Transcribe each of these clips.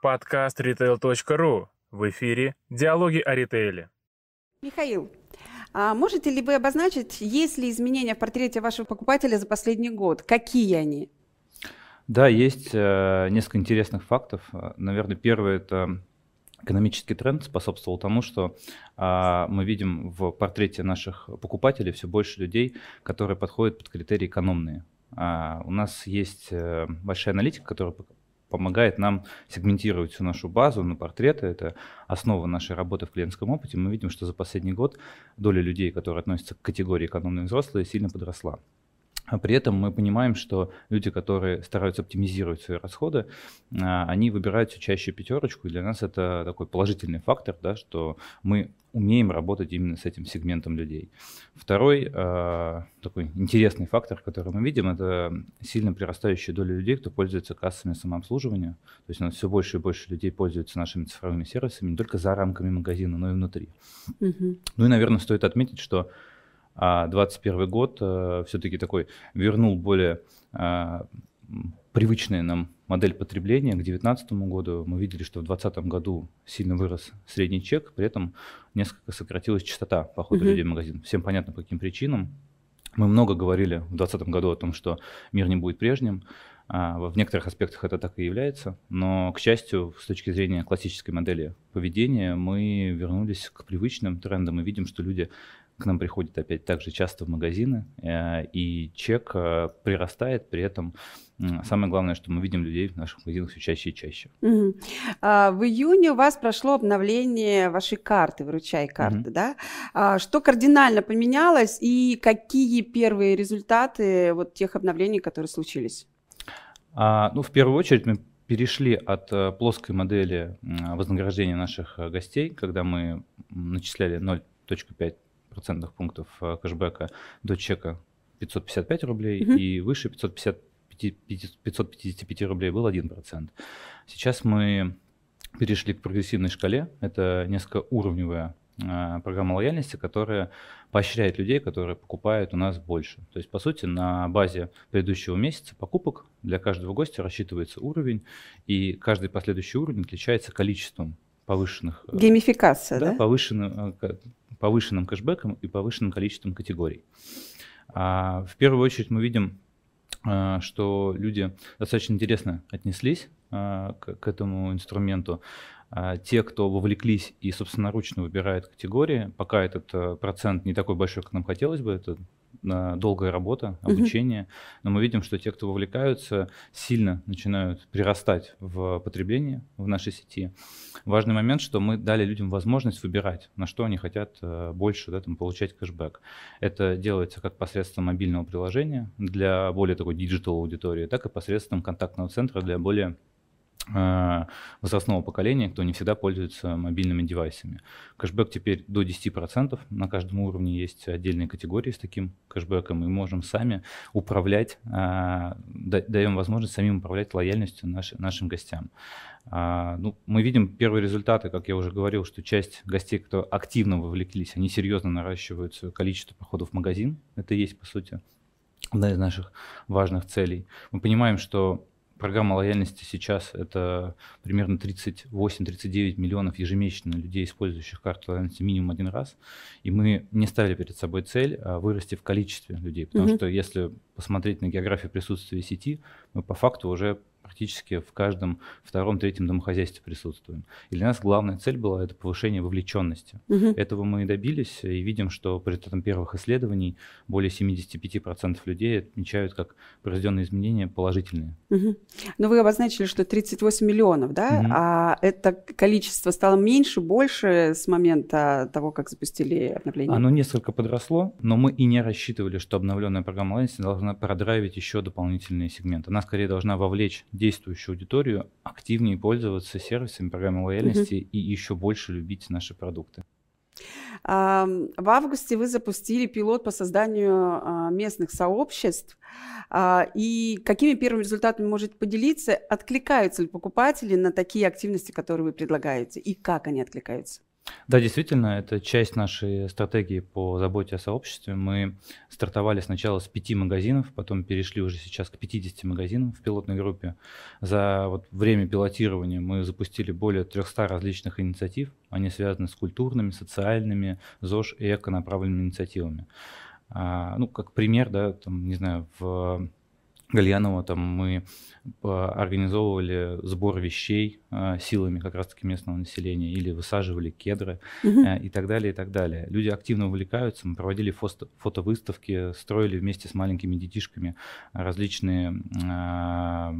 Подкаст retail.ru. В эфире «Диалоги о ритейле». Михаил, а можете ли вы обозначить, есть ли изменения в портрете вашего покупателя за последний год? Какие они? Да, есть э, несколько интересных фактов. Наверное, первое это экономический тренд способствовал тому, что а, мы видим в портрете наших покупателей все больше людей, которые подходят под критерии экономные. А, у нас есть а, большая аналитика, которая помогает нам сегментировать всю нашу базу на портреты. Это основа нашей работы в клиентском опыте. Мы видим, что за последний год доля людей, которые относятся к категории экономные взрослые, сильно подросла. А при этом мы понимаем, что люди, которые стараются оптимизировать свои расходы, а, они выбирают все чаще пятерочку, и для нас это такой положительный фактор, да, что мы умеем работать именно с этим сегментом людей. Второй э, такой интересный фактор, который мы видим, это сильно прирастающая доля людей, кто пользуется кассами самообслуживания. То есть у нас все больше и больше людей пользуются нашими цифровыми сервисами не только за рамками магазина, но и внутри. Угу. Ну и, наверное, стоит отметить, что а 2021 год э, все-таки такой вернул более э, привычная нам модель потребления. К 2019 году мы видели, что в 2020 году сильно вырос средний чек, при этом несколько сократилась частота похода uh-huh. людей в магазин. Всем понятно, по каким причинам. Мы много говорили в 2020 году о том, что мир не будет прежним. А в некоторых аспектах это так и является, но, к счастью, с точки зрения классической модели поведения, мы вернулись к привычным трендам и видим, что люди к нам приходит опять так же часто в магазины, э, и чек э, прирастает, при этом самое главное, что мы видим людей в наших магазинах все чаще и чаще. Угу. А, в июне у вас прошло обновление вашей карты, выручай карты, угу. да? А, что кардинально поменялось и какие первые результаты вот тех обновлений, которые случились? А, ну, в первую очередь мы перешли от э, плоской модели вознаграждения наших гостей, когда мы начисляли 0.5 процентных пунктов э, кэшбэка до чека 555 рублей угу. и выше 550, 555 рублей был 1%. Сейчас мы перешли к прогрессивной шкале. Это несколько уровневая э, программа лояльности, которая поощряет людей, которые покупают у нас больше. То есть, по сути, на базе предыдущего месяца покупок для каждого гостя рассчитывается уровень, и каждый последующий уровень отличается количеством повышенных... Э, Геймификация, да? да? Повышенным, повышенным кэшбэком и повышенным количеством категорий. А, в первую очередь мы видим, а, что люди достаточно интересно отнеслись а, к, этому инструменту. Те, кто вовлеклись и собственноручно выбирают категории, пока этот э, процент не такой большой, как нам хотелось бы, это долгая работа, обучение, угу. но мы видим, что те, кто вовлекаются, сильно начинают прирастать в потребление в нашей сети. Важный момент, что мы дали людям возможность выбирать, на что они хотят э, больше да, там, получать кэшбэк. Это делается как посредством мобильного приложения для более такой digital аудитории, так и посредством контактного центра для более возрастного поколения, кто не всегда пользуется мобильными девайсами. Кэшбэк теперь до 10%, на каждом уровне есть отдельные категории с таким кэшбэком, мы можем сами управлять, э, даем возможность самим управлять лояльностью нашим гостям. А, ну, мы видим первые результаты, как я уже говорил, что часть гостей, кто активно вовлеклись, они серьезно наращивают свое количество походов в магазин. Это и есть, по сути, одна из наших важных целей. Мы понимаем, что Программа лояльности сейчас это примерно 38-39 миллионов ежемесячно людей, использующих карту лояльности минимум один раз. И мы не ставили перед собой цель а вырасти в количестве людей. Потому mm-hmm. что если посмотреть на географию присутствия сети, мы по факту уже практически в каждом втором, третьем домохозяйстве присутствуем. И для нас главная цель была это повышение вовлеченности. Угу. Этого мы и добились, и видим, что по результатам первых исследований более 75% людей отмечают как произведенные изменения положительные. Угу. Но вы обозначили, что 38 миллионов, да? Угу. А это количество стало меньше, больше с момента того, как запустили обновление? Оно несколько подросло, но мы и не рассчитывали, что обновленная программа лояльности должна продравить еще дополнительные сегменты. Она скорее должна вовлечь действующую аудиторию активнее пользоваться сервисами программы лояльности mm-hmm. и еще больше любить наши продукты. В августе вы запустили пилот по созданию а, местных сообществ. А, и какими первыми результатами можете поделиться? Откликаются ли покупатели на такие активности, которые вы предлагаете? И как они откликаются? Да, действительно, это часть нашей стратегии по заботе о сообществе. Мы стартовали сначала с пяти магазинов, потом перешли уже сейчас к 50 магазинам в пилотной группе. За вот время пилотирования мы запустили более 300 различных инициатив. Они связаны с культурными, социальными, ЗОЖ и эко-направленными инициативами. А, ну, как пример, да, там, не знаю, в Гальянова там мы организовывали сбор вещей э, силами как раз-таки местного населения или высаживали кедры э, и так далее, и так далее. Люди активно увлекаются, мы проводили фото фотовыставки, строили вместе с маленькими детишками различные э,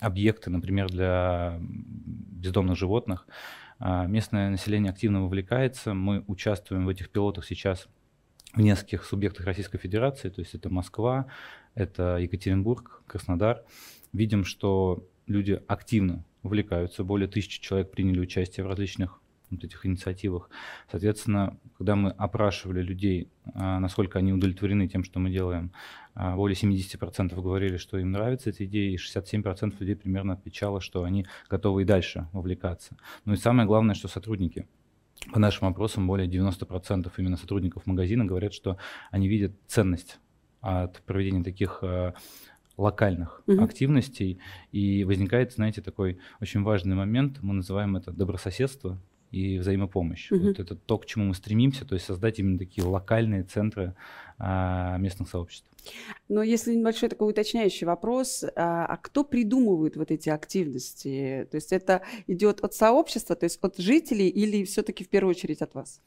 объекты, например, для бездомных животных. Э, местное население активно вовлекается, мы участвуем в этих пилотах сейчас в нескольких субъектах Российской Федерации, то есть это Москва, это Екатеринбург, Краснодар. Видим, что люди активно увлекаются, более тысячи человек приняли участие в различных вот этих инициативах. Соответственно, когда мы опрашивали людей, а, насколько они удовлетворены тем, что мы делаем, а, более 70% говорили, что им нравятся эти идеи, и 67% людей примерно отвечало, что они готовы и дальше увлекаться. Ну и самое главное, что сотрудники по нашим опросам более 90% именно сотрудников магазина говорят, что они видят ценность от проведения таких э, локальных угу. активностей. И возникает, знаете, такой очень важный момент, мы называем это добрососедство и взаимопомощь. Угу. Вот это то, к чему мы стремимся, то есть создать именно такие локальные центры а, местных сообществ. Но если небольшой такой уточняющий вопрос, а, а кто придумывает вот эти активности? То есть это идет от сообщества, то есть от жителей или все-таки в первую очередь от вас?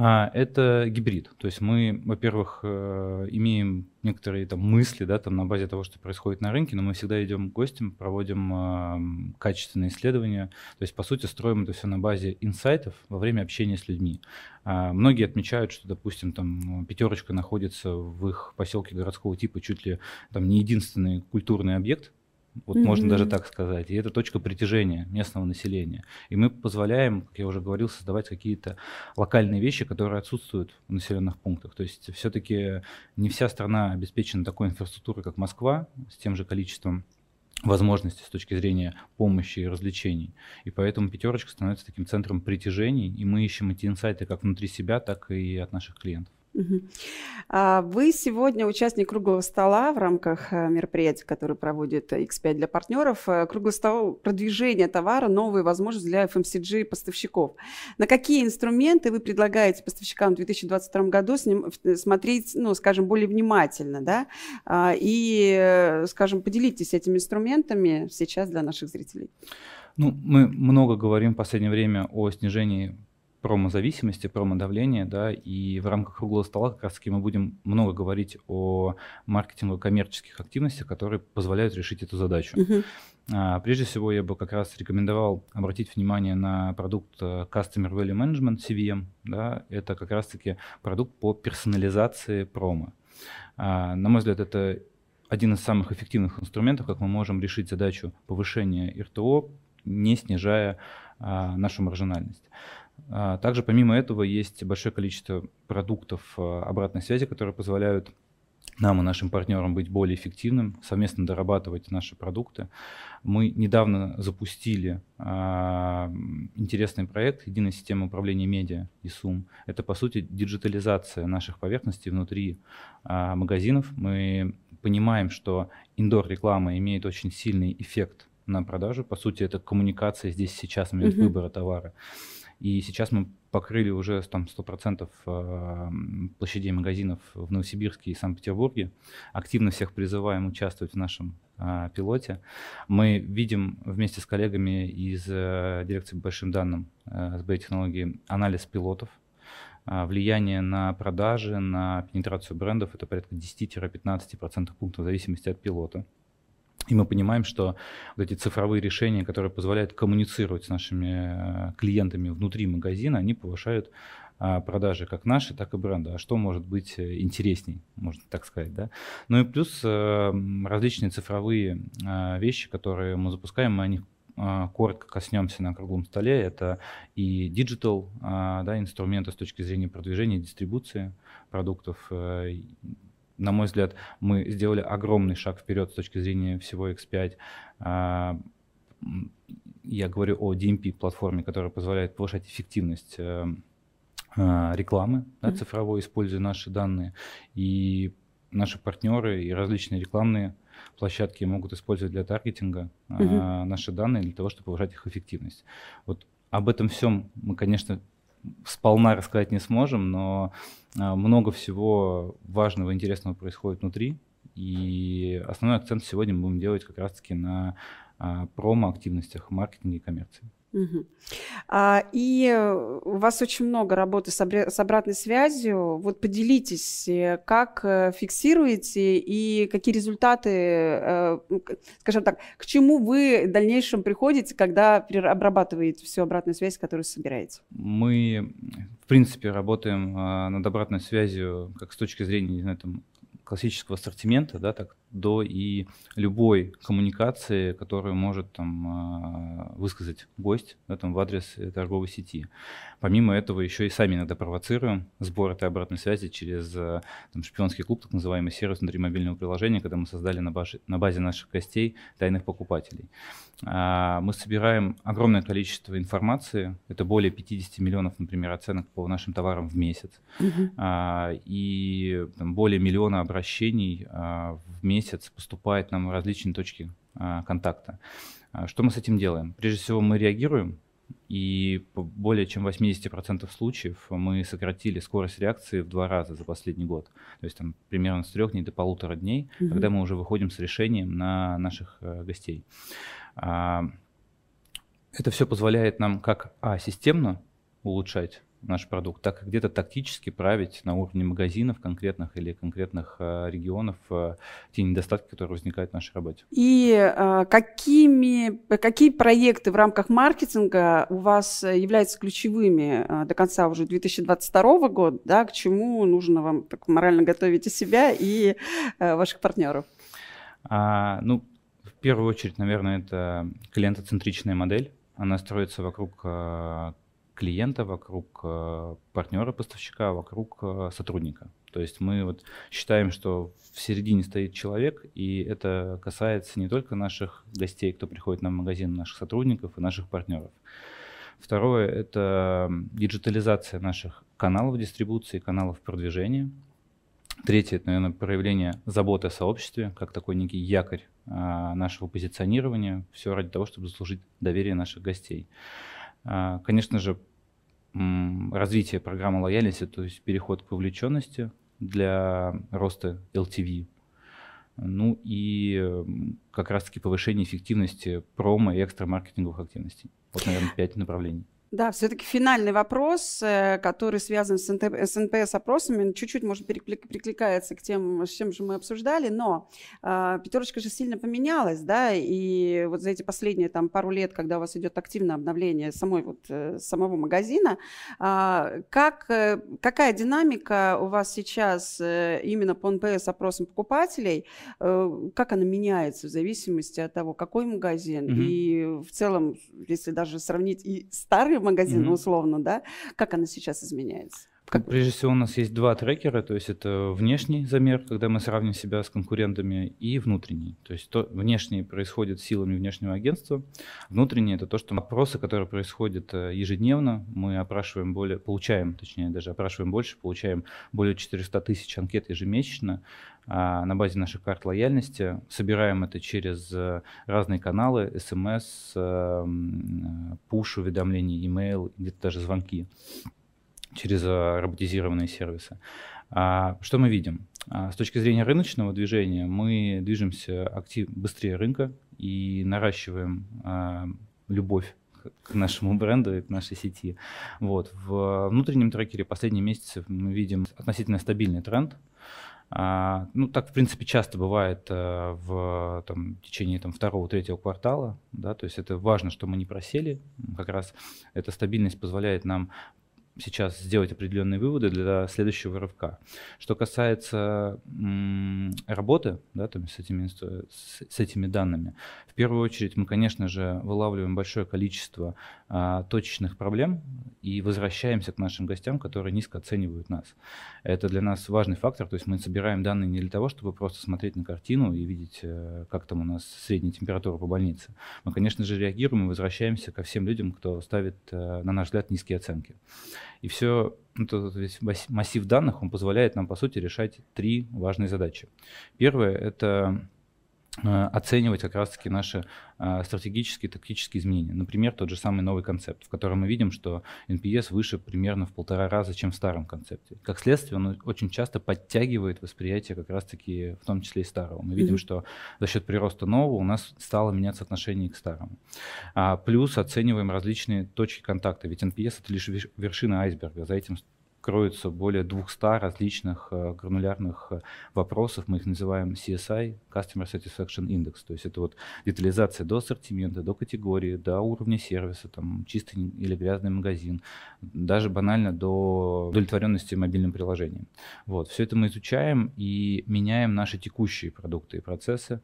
А, это гибрид. То есть мы, во-первых, э, имеем некоторые там мысли, да, там на базе того, что происходит на рынке, но мы всегда идем к гостям, проводим качественные исследования. То есть, по сути, строим это все на базе инсайтов во время общения с людьми. А, многие отмечают, что, допустим, там пятерочка находится в их поселке городского типа чуть ли там не единственный культурный объект, вот mm-hmm. можно даже так сказать. И это точка притяжения местного населения. И мы позволяем, как я уже говорил, создавать какие-то локальные вещи, которые отсутствуют в населенных пунктах. То есть все-таки не вся страна обеспечена такой инфраструктурой, как Москва, с тем же количеством возможностей с точки зрения помощи и развлечений. И поэтому пятерочка становится таким центром притяжений, и мы ищем эти инсайты как внутри себя, так и от наших клиентов. А, вы сегодня участник круглого стола в рамках э, мероприятия, которое проводит X5 для партнеров. Э, круглый стол продвижение товара, новые возможности для FMCG поставщиков. На какие инструменты вы предлагаете поставщикам в 2022 году смотреть, ну, скажем, более внимательно, да? А, и, э, скажем, поделитесь этими инструментами сейчас для наших зрителей. Ну, мы много говорим в последнее время о снижении промо-зависимости, промо-давления, да, и в рамках круглого стола как раз-таки мы будем много говорить о маркетингово-коммерческих активностях, которые позволяют решить эту задачу. Uh-huh. А, прежде всего, я бы как раз рекомендовал обратить внимание на продукт э, Customer Value Management, CVM, да, это как раз-таки продукт по персонализации промо. А, на мой взгляд, это один из самых эффективных инструментов, как мы можем решить задачу повышения РТО, не снижая а, нашу маржинальность. А, также помимо этого есть большое количество продуктов а, обратной связи, которые позволяют нам и нашим партнерам быть более эффективным, совместно дорабатывать наши продукты. Мы недавно запустили э, интересный проект «Единая система управления медиа» ИСУМ. Это, по сути, диджитализация наших поверхностей внутри э, магазинов. Мы понимаем, что индор-реклама имеет очень сильный эффект на продажу. По сути, это коммуникация здесь сейчас, момент mm-hmm. выбора товара. И сейчас мы покрыли уже там 100% э, площадей магазинов в Новосибирске и Санкт-Петербурге. Активно всех призываем участвовать в нашем э, пилоте. Мы видим вместе с коллегами из э, дирекции по большим данным СБ технологии анализ пилотов, влияние на продажи, на пенетрацию брендов, это порядка 10-15% пунктов в зависимости от пилота. И мы понимаем, что вот эти цифровые решения, которые позволяют коммуницировать с нашими э, клиентами внутри магазина, они повышают а, продажи как наши, так и бренда. А что может быть э, интересней, можно так сказать, да? Ну и плюс э, различные цифровые вещи, которые мы запускаем, мы о них коротко коснемся на круглом столе. Это и digital, да, инструменты с точки зрения продвижения дистрибуции продуктов, на мой взгляд, мы сделали огромный шаг вперед с точки зрения всего X5. А, я говорю о DMP-платформе, которая позволяет повышать эффективность э, э, рекламы да, цифровой, используя наши данные. И наши партнеры и различные рекламные площадки могут использовать для таргетинга uh-huh. наши данные для того, чтобы повышать их эффективность. Вот об этом всем мы, конечно, сполна рассказать не сможем, но много всего важного и интересного происходит внутри. И основной акцент сегодня мы будем делать как раз-таки на промо-активностях маркетинга и коммерции. Угу. А, и у вас очень много работы с, обре- с обратной связью. Вот поделитесь, э, как э, фиксируете и какие результаты, э, скажем так, к чему вы в дальнейшем приходите, когда обрабатываете всю обратную связь, которую собираете? Мы, в принципе, работаем над обратной связью как с точки зрения, не знаю, там, классического ассортимента, да, так до и любой коммуникации, которую может там а, высказать гость да, там, в адрес торговой сети. Помимо этого еще и сами иногда провоцируем сбор этой обратной связи через а, там, шпионский клуб, так называемый сервис внутри мобильного приложения, когда мы создали на базе, на базе наших гостей тайных покупателей. А, мы собираем огромное количество информации, это более 50 миллионов, например, оценок по нашим товарам в месяц, uh-huh. и там, более миллиона обращений в месяц поступает нам различные точки а, контакта. А, что мы с этим делаем? Прежде всего мы реагируем, и более чем 80% случаев мы сократили скорость реакции в два раза за последний год. То есть там примерно с трех дней до полутора дней, угу. когда мы уже выходим с решением на наших э, гостей. А, это все позволяет нам как а, системно улучшать наш продукт, так и где-то тактически править на уровне магазинов конкретных или конкретных э, регионов э, те недостатки, которые возникают в нашей работе. И э, какими, какие проекты в рамках маркетинга у вас являются ключевыми до конца уже 2022 года, да, к чему нужно вам так морально готовить и себя, и ваших партнеров? А, ну, в первую очередь, наверное, это клиентоцентричная модель. Она строится вокруг клиента, вокруг э, партнера поставщика, вокруг э, сотрудника. То есть мы вот считаем, что в середине стоит человек, и это касается не только наших гостей, кто приходит на магазин, наших сотрудников и наших партнеров. Второе – это диджитализация наших каналов дистрибуции, каналов продвижения. Третье – это, наверное, проявление заботы о сообществе, как такой некий якорь а, нашего позиционирования. Все ради того, чтобы заслужить доверие наших гостей. Конечно же, развитие программы лояльности, то есть переход к вовлеченности для роста LTV. Ну и как раз-таки повышение эффективности промо и экстра маркетинговых активностей. Вот, наверное, пять направлений. Да, все-таки финальный вопрос, э, который связан с, с НПС-опросами, чуть-чуть, может, прикликается к тем, с чем же мы обсуждали, но э, пятерочка же сильно поменялась, да, и вот за эти последние там пару лет, когда у вас идет активное обновление самой вот э, самого магазина, э, как, какая динамика у вас сейчас э, именно по НПС-опросам покупателей, э, как она меняется в зависимости от того, какой магазин, mm-hmm. и в целом, если даже сравнить и старый магазин, mm-hmm. условно, да, как она сейчас изменяется? Как... Прежде всего, у нас есть два трекера, то есть это внешний замер, когда мы сравним себя с конкурентами, и внутренний. То есть то, внешний происходит силами внешнего агентства, внутренний это то, что опросы, которые происходят э, ежедневно, мы опрашиваем более, получаем, точнее даже опрашиваем больше, получаем более 400 тысяч анкет ежемесячно а, на базе наших карт лояльности, собираем это через э, разные каналы, смс, пуш-уведомления, email, где-то даже звонки через а, роботизированные сервисы. А, что мы видим? А, с точки зрения рыночного движения мы движемся актив, быстрее рынка и наращиваем любовь к нашему бренду и к нашей сети. Вот. В внутреннем трекере последние месяцы мы видим относительно стабильный тренд. А, ну, так, в принципе, часто бывает а, в там, течение там, второго-третьего квартала. Да, то есть это важно, что мы не просели. Как раз эта стабильность позволяет нам сейчас сделать определенные выводы для следующего рывка. Что касается работы да, там, с, этими, с, с этими данными, в первую очередь мы, конечно же, вылавливаем большое количество а, точечных проблем и возвращаемся к нашим гостям, которые низко оценивают нас. Это для нас важный фактор, то есть мы собираем данные не для того, чтобы просто смотреть на картину и видеть, э, как там у нас средняя температура по больнице. Мы, конечно же, реагируем и возвращаемся ко всем людям, кто ставит, э, на наш взгляд, низкие оценки. И все, этот весь массив данных, он позволяет нам, по сути, решать три важные задачи. Первое — это оценивать как раз-таки наши э, стратегические, тактические изменения. Например, тот же самый новый концепт, в котором мы видим, что NPS выше примерно в полтора раза, чем в старом концепте. Как следствие, он очень часто подтягивает восприятие как раз-таки, в том числе и старого. Мы видим, mm-hmm. что за счет прироста нового у нас стало меняться отношение к старому. А плюс оцениваем различные точки контакта, ведь NPS это лишь вершина айсберга. За этим кроется более 200 различных э, гранулярных э, вопросов, мы их называем CSI, Customer Satisfaction Index, то есть это вот детализация до ассортимента, до категории, до уровня сервиса, там чистый или грязный магазин, даже банально до удовлетворенности мобильным приложением. Вот, все это мы изучаем и меняем наши текущие продукты и процессы.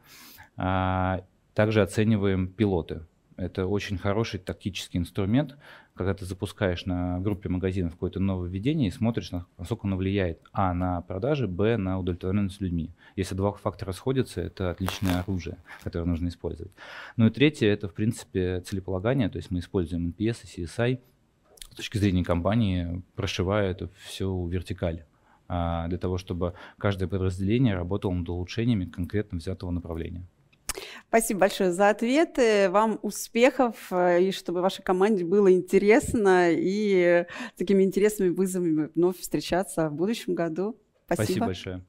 А, также оцениваем пилоты, это очень хороший тактический инструмент, когда ты запускаешь на группе магазинов какое-то новое введение и смотришь, насколько оно влияет, а, на продажи, б, на удовлетворенность людьми. Если два фактора сходятся, это отличное оружие, которое нужно использовать. Ну и третье, это, в принципе, целеполагание, то есть мы используем NPS и CSI с точки зрения компании, прошивая это все в вертикаль а, для того, чтобы каждое подразделение работало над улучшениями конкретно взятого направления. Спасибо большое за ответы. Вам успехов, э, и чтобы вашей команде было интересно, и такими интересными вызовами вновь встречаться в будущем году. Спасибо. Спасибо большое.